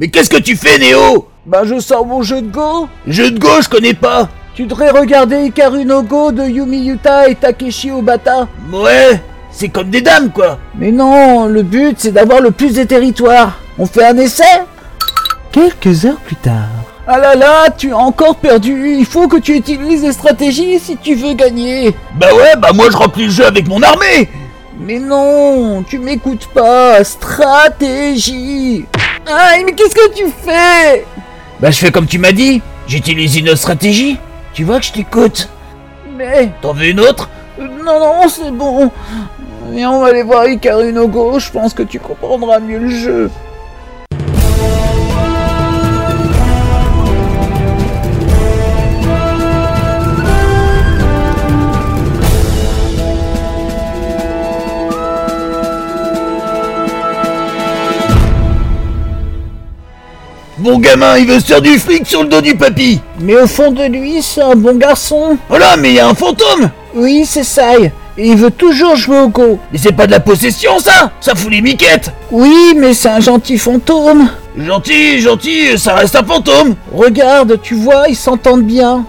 Mais qu'est-ce que tu fais, Néo? Bah je sors mon jeu de Go Jeu de Go, je connais pas Tu devrais regarder Ikaru no Go de Yumi Yuta et Takeshi Obata. Ouais, c'est comme des dames, quoi Mais non, le but c'est d'avoir le plus de territoires. On fait un essai? Quelques heures plus tard. Ah là là, tu as encore perdu. Il faut que tu utilises des stratégies si tu veux gagner. Bah ouais, bah moi je remplis le jeu avec mon armée Mais non, tu m'écoutes pas. Stratégie. Aïe, mais qu'est-ce que tu fais? Bah je fais comme tu m'as dit, j'utilise une autre stratégie. Tu vois que je t'écoute. Mais T'en veux une autre? non, non, c'est bon. Viens, on va aller voir Ikaru no Go. Je pense que tu comprendras mieux le jeu. Mon gamin, il veut se faire du fric sur le dos du papy Mais au fond de lui, c'est un bon garçon. Voilà, mais il y a un fantôme Oui, c'est ça. Et il veut toujours jouer au Go. Mais c'est pas de la possession, ça Ça fout les miquettes Oui, mais c'est un gentil fantôme. Gentil, gentil, ça reste un fantôme Regarde, tu vois, ils s'entendent bien.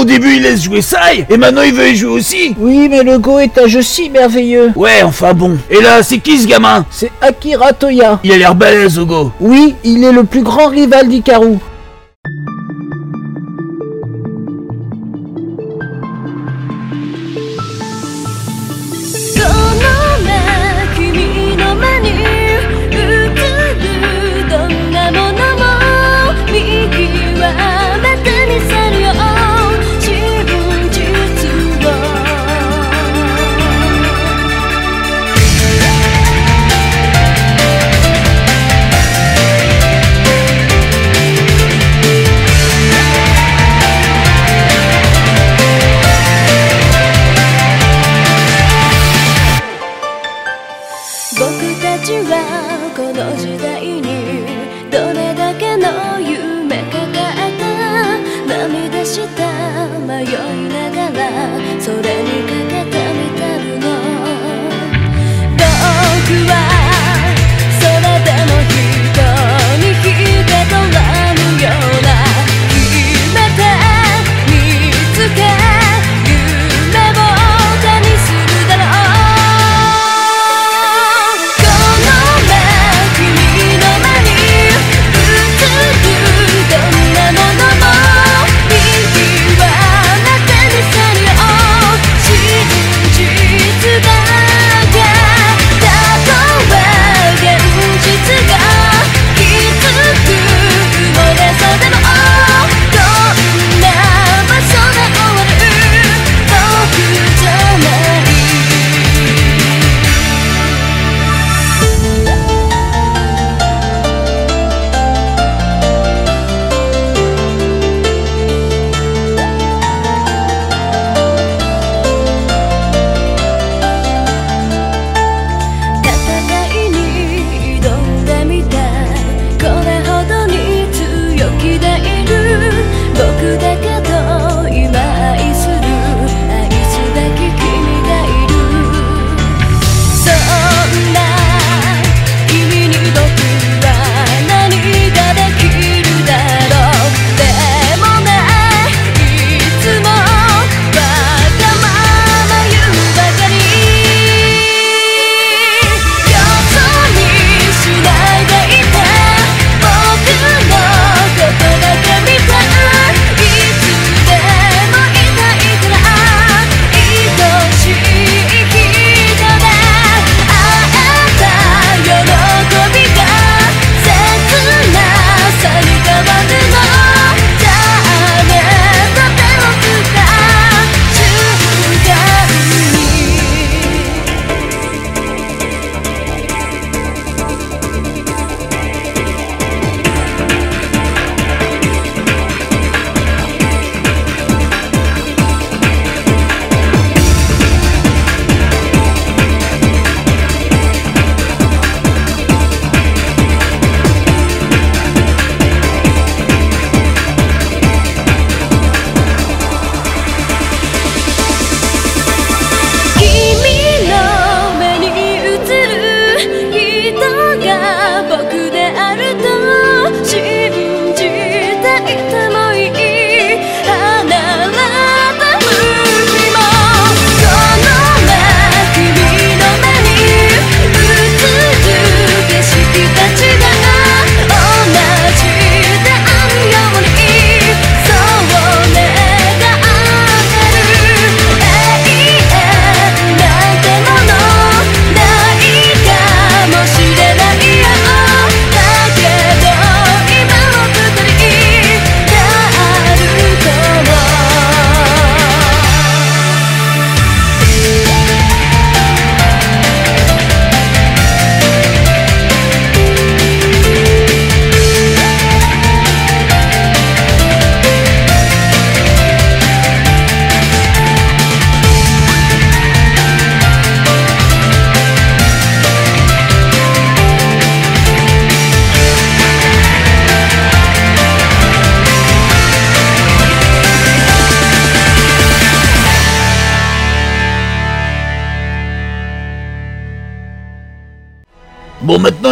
Au début il laisse jouer Sai, et maintenant il veut y jouer aussi Oui, mais le Go est un jeu si merveilleux. Ouais, enfin bon. Et là, c'est qui ce gamin? C'est Akira Toya. Il a l'air balèze au go. Oui, il est le plus grand rival d'Ikaru.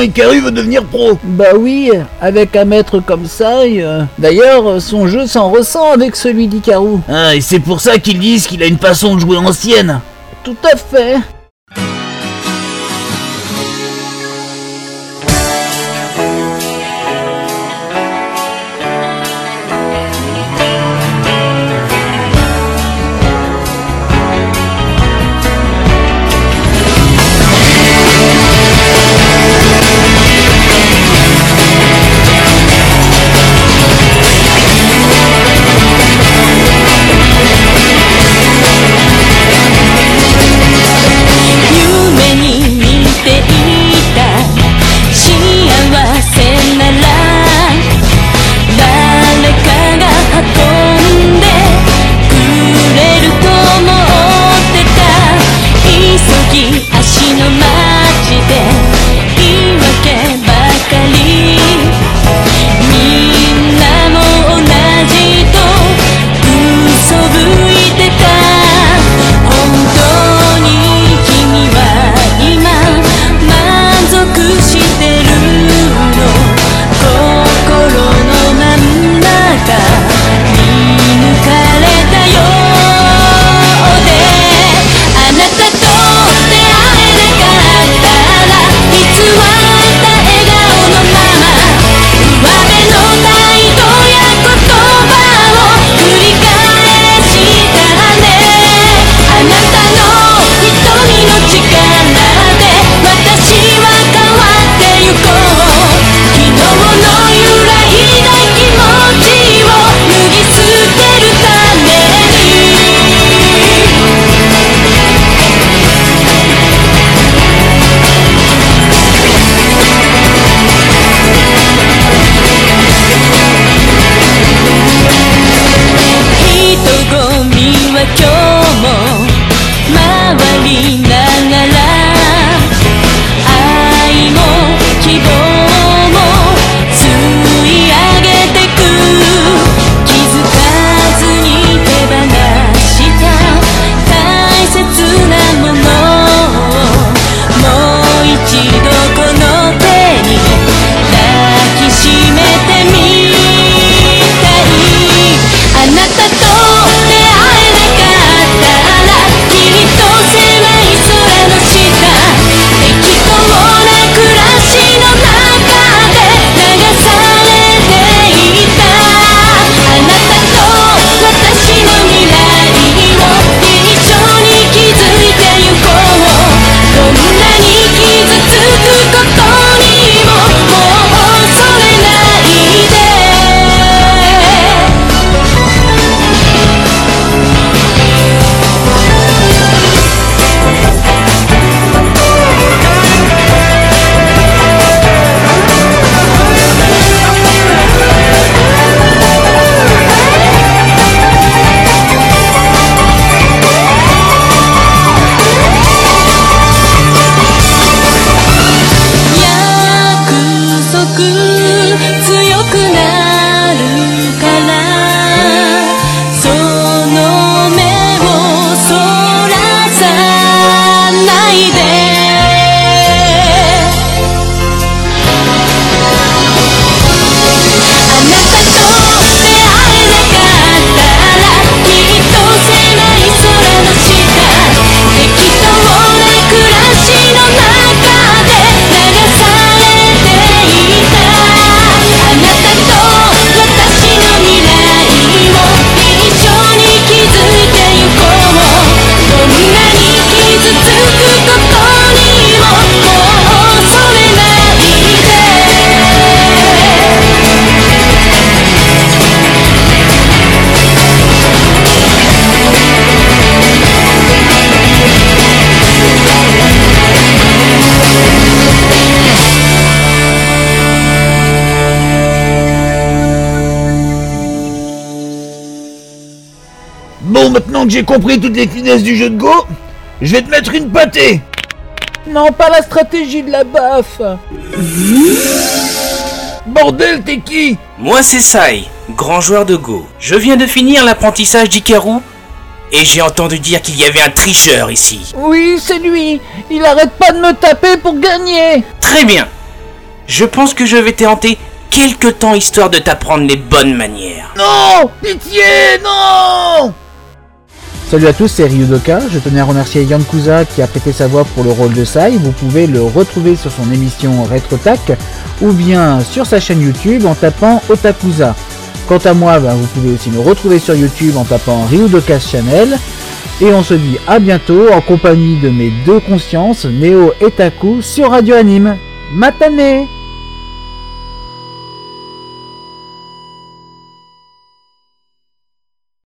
Ikaru veut devenir pro. Bah oui, avec un maître comme ça, euh, d'ailleurs, son jeu s'en ressent avec celui d'Ikaru. Ah, et c'est pour ça qu'ils disent qu'il a une façon de jouer ancienne. Tout à fait. 끝 Maintenant que j'ai compris toutes les finesses du jeu de Go, je vais te mettre une pâtée Non, pas la stratégie de la baffe Bordel, t'es qui? Moi, c'est Sai, grand joueur de Go. Je viens de finir l'apprentissage d'Ikaru et j'ai entendu dire qu'il y avait un tricheur ici. Oui, c'est lui. Il arrête pas de me taper pour gagner. Très bien. Je pense que je vais te hanter quelque temps histoire de t'apprendre les bonnes manières. Non Pitié, non Salut à tous, c'est Ryudoka. Je tenais à remercier Yann Kuza qui a prêté sa voix pour le rôle de Sai. Vous pouvez le retrouver sur son émission RetroTac ou bien sur sa chaîne YouTube en tapant Otakuza. Quant à moi, ben, vous pouvez aussi me retrouver sur YouTube en tapant Ryudoka's Channel. Et on se dit à bientôt en compagnie de mes deux consciences, Neo et Taku, sur Radio Anime. Matane